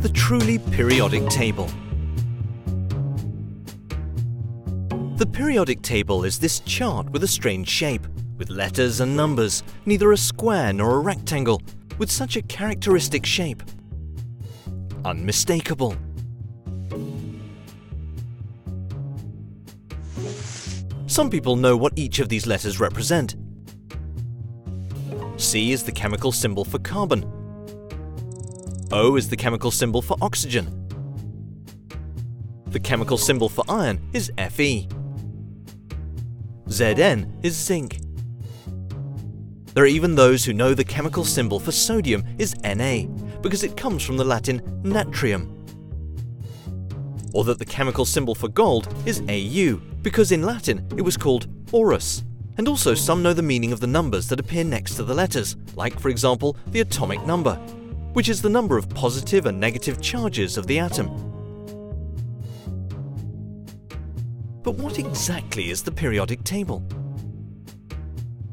the truly periodic table. The periodic table is this chart with a strange shape, with letters and numbers, neither a square nor a rectangle, with such a characteristic shape. Unmistakable. Some people know what each of these letters represent. C is the chemical symbol for carbon. O is the chemical symbol for oxygen. The chemical symbol for iron is Fe. Zn is zinc. There are even those who know the chemical symbol for sodium is Na, because it comes from the Latin natrium. Or that the chemical symbol for gold is Au, because in Latin it was called aurus. And also some know the meaning of the numbers that appear next to the letters, like for example the atomic number, which is the number of positive and negative charges of the atom. But what exactly is the periodic table?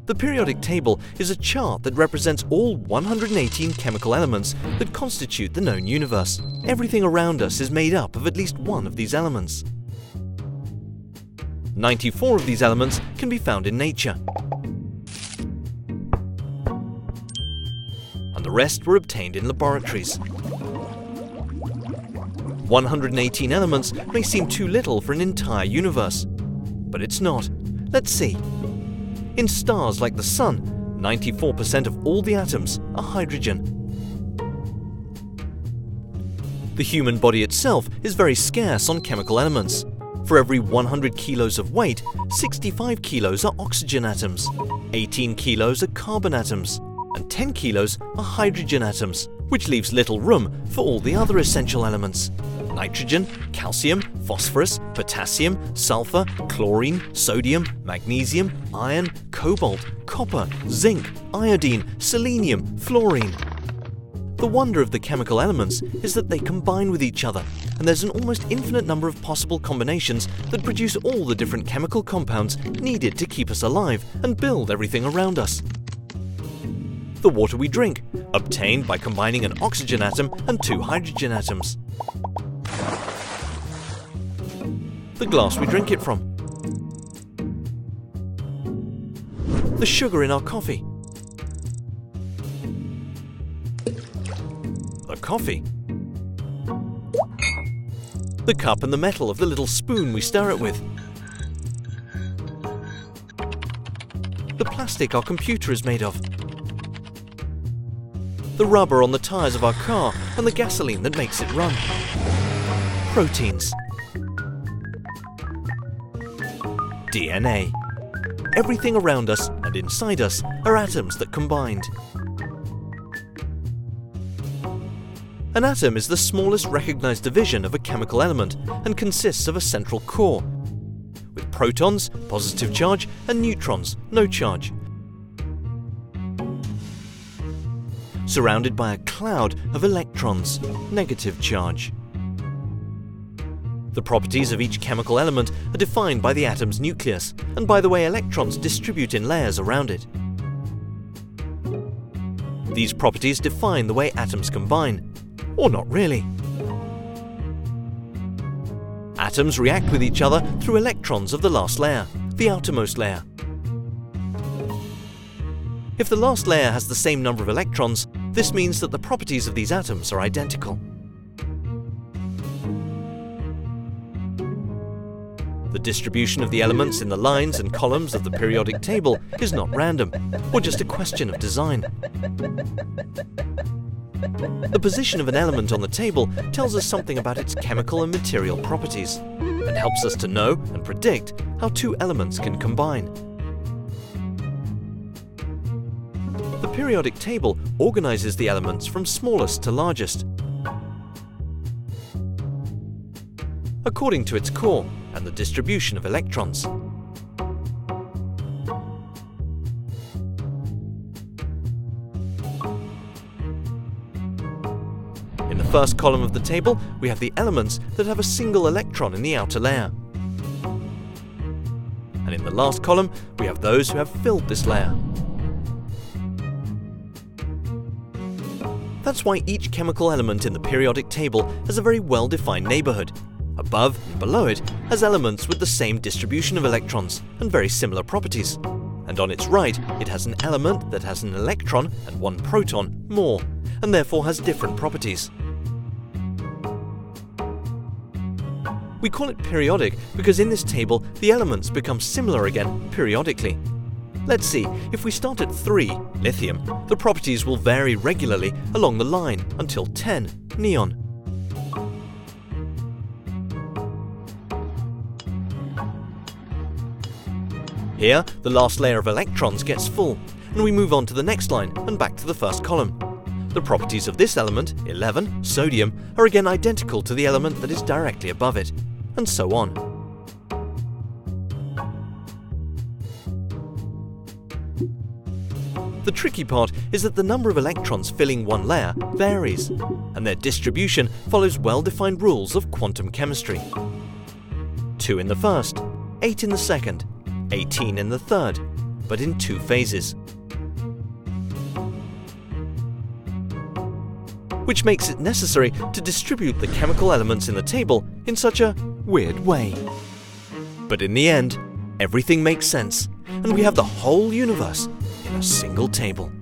The periodic table is a chart that represents all 118 chemical elements that constitute the known universe. Everything around us is made up of at least one of these elements. 94 of these elements can be found in nature. The rest were obtained in laboratories. 118 elements may seem too little for an entire universe, but it's not. Let's see. In stars like the Sun, 94% of all the atoms are hydrogen. The human body itself is very scarce on chemical elements. For every 100 kilos of weight, 65 kilos are oxygen atoms, 18 kilos are carbon atoms, and 10 kilos are hydrogen atoms, which leaves little room for all the other essential elements nitrogen, calcium, phosphorus, potassium, sulfur, chlorine, sodium, magnesium, iron, cobalt, copper, zinc, iodine, selenium, fluorine. The wonder of the chemical elements is that they combine with each other, and there's an almost infinite number of possible combinations that produce all the different chemical compounds needed to keep us alive and build everything around us. The water we drink, obtained by combining an oxygen atom and two hydrogen atoms. The glass we drink it from, the sugar in our coffee, the coffee, the cup and the metal of the little spoon we stir it with, the plastic our computer is made of, the rubber on the tyres of our car and the gasoline that makes it run. Proteins. DNA. Everything around us and inside us are atoms that combined. An atom is the smallest recognized division of a chemical element and consists of a central core, with protons, positive charge, and neutrons, no charge. Surrounded by a cloud of electrons, negative charge. The properties of each chemical element are defined by the atom's nucleus and by the way electrons distribute in layers around it. These properties define the way atoms combine, or not really. Atoms react with each other through electrons of the last layer, the outermost layer. If the last layer has the same number of electrons, this means that the properties of these atoms are identical. The distribution of the elements in the lines and columns of the periodic table is not random, or just a question of design. The position of an element on the table tells us something about its chemical and material properties, and helps us to know and predict how two elements can combine. The periodic table organizes the elements from smallest to largest, according to its core and the distribution of electrons. In the first column of the table, we have the elements that have a single electron in the outer layer. And in the last column, we have those who have filled this layer. That's why each chemical element in the periodic table has a very well-defined neighborhood. Above and below it has elements with the same distribution of electrons and very similar properties. And on its right, it has an element that has an electron and one proton more, and therefore has different properties. We call it periodic because in this table the elements become similar again periodically. Let's see, if we start at 3, lithium, the properties will vary regularly along the line until 10, neon. Here, the last layer of electrons gets full, and we move on to the next line and back to the first column. The properties of this element, 11, sodium, are again identical to the element that is directly above it, and so on. The tricky part is that the number of electrons filling one layer varies, and their distribution follows well-defined rules of quantum chemistry. 2 in the first, 8 in the second, 18 in the third, but in two phases. Which makes it necessary to distribute the chemical elements in the table in such a weird way. But in the end, everything makes sense, and we have the whole universe a single table.